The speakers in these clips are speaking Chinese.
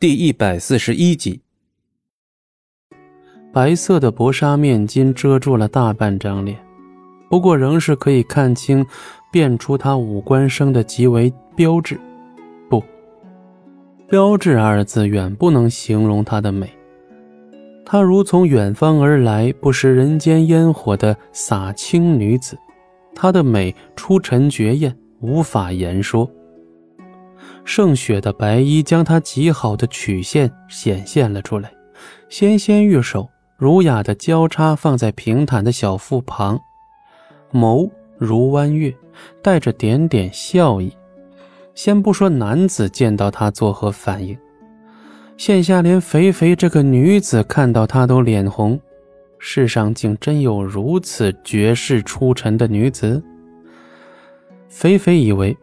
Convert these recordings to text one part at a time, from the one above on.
第一百四十一集，白色的薄纱面巾遮住了大半张脸，不过仍是可以看清、辨出她五官生的极为标致。不，标致二字远不能形容她的美。她如从远方而来、不食人间烟火的洒青女子，她的美出尘绝艳，无法言说。胜雪的白衣将她极好的曲线显现了出来，纤纤玉手儒雅的交叉放在平坦的小腹旁，眸如弯月，带着点点笑意。先不说男子见到她作何反应，现下连肥肥这个女子看到她都脸红。世上竟真有如此绝世出尘的女子？肥肥以为。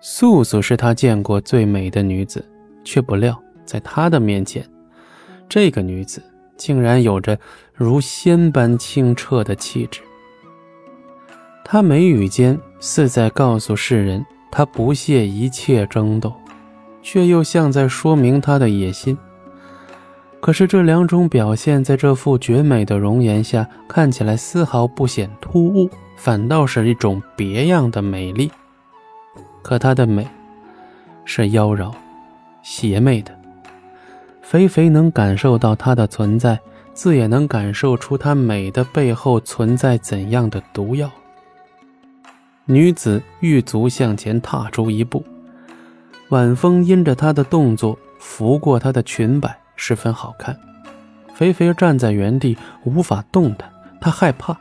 素素是他见过最美的女子，却不料在他的面前，这个女子竟然有着如仙般清澈的气质。她眉宇间似在告诉世人，她不屑一切争斗，却又像在说明她的野心。可是这两种表现，在这副绝美的容颜下，看起来丝毫不显突兀，反倒是一种别样的美丽。可她的美，是妖娆、邪魅的。肥肥能感受到她的存在，自也能感受出她美的背后存在怎样的毒药。女子玉足向前踏出一步，晚风因着她的动作拂过她的裙摆，十分好看。肥肥站在原地无法动弹，她害怕。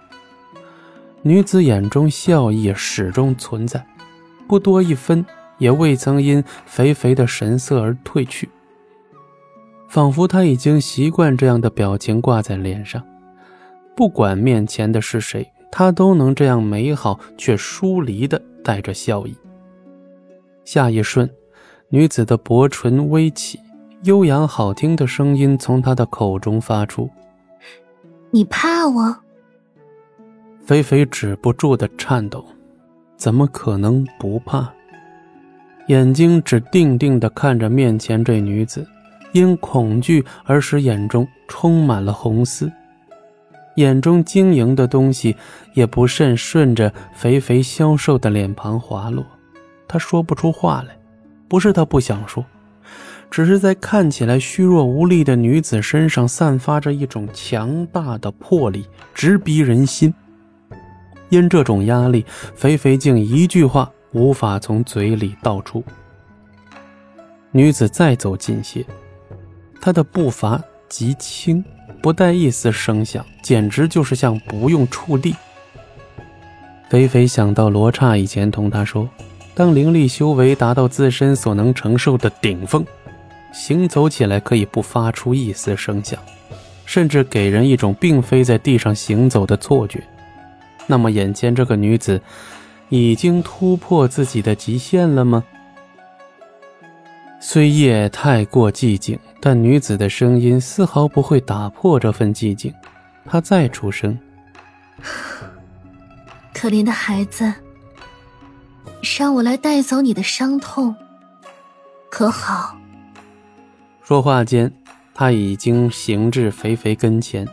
女子眼中笑意始终存在。不多一分，也未曾因肥肥的神色而褪去，仿佛他已经习惯这样的表情挂在脸上，不管面前的是谁，他都能这样美好却疏离的带着笑意。下一瞬，女子的薄唇微起，悠扬好听的声音从她的口中发出：“你怕我？”肥肥止不住的颤抖。怎么可能不怕？眼睛只定定地看着面前这女子，因恐惧而使眼中充满了红丝，眼中晶莹的东西也不慎顺着肥肥消瘦的脸庞滑落。他说不出话来，不是他不想说，只是在看起来虚弱无力的女子身上散发着一种强大的魄力，直逼人心。因这种压力，肥肥竟一句话无法从嘴里道出。女子再走近些，她的步伐极轻，不带一丝声响，简直就是像不用触地。肥肥想到罗刹以前同他说，当灵力修为达到自身所能承受的顶峰，行走起来可以不发出一丝声响，甚至给人一种并非在地上行走的错觉。那么，眼前这个女子已经突破自己的极限了吗？虽夜太过寂静，但女子的声音丝毫不会打破这份寂静。她再出声：“ 可怜的孩子，让我来带走你的伤痛，可好？”说话间，他已经行至肥肥跟前，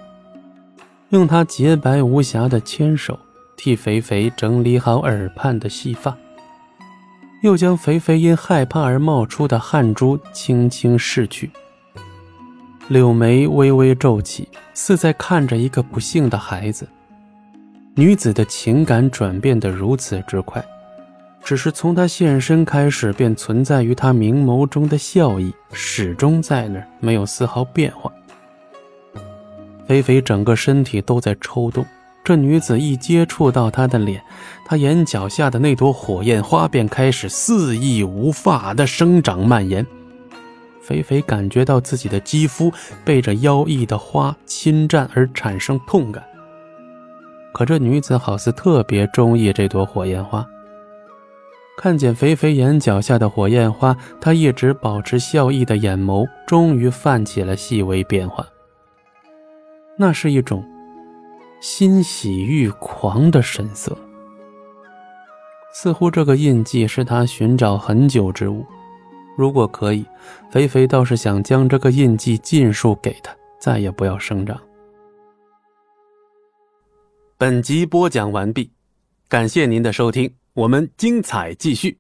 用他洁白无瑕的纤手。替肥肥整理好耳畔的细发，又将肥肥因害怕而冒出的汗珠轻轻拭去。柳眉微微皱起，似在看着一个不幸的孩子。女子的情感转变得如此之快，只是从她现身开始，便存在于她明眸中的笑意始终在那儿，没有丝毫变化。肥肥整个身体都在抽动。这女子一接触到他的脸，他眼角下的那朵火焰花便开始肆意无法的生长蔓延。肥肥感觉到自己的肌肤被这妖异的花侵占而产生痛感。可这女子好似特别中意这朵火焰花。看见肥肥眼角下的火焰花，她一直保持笑意的眼眸终于泛起了细微变化。那是一种。欣喜欲狂的神色，似乎这个印记是他寻找很久之物。如果可以，肥肥倒是想将这个印记尽数给他，再也不要生长。本集播讲完毕，感谢您的收听，我们精彩继续。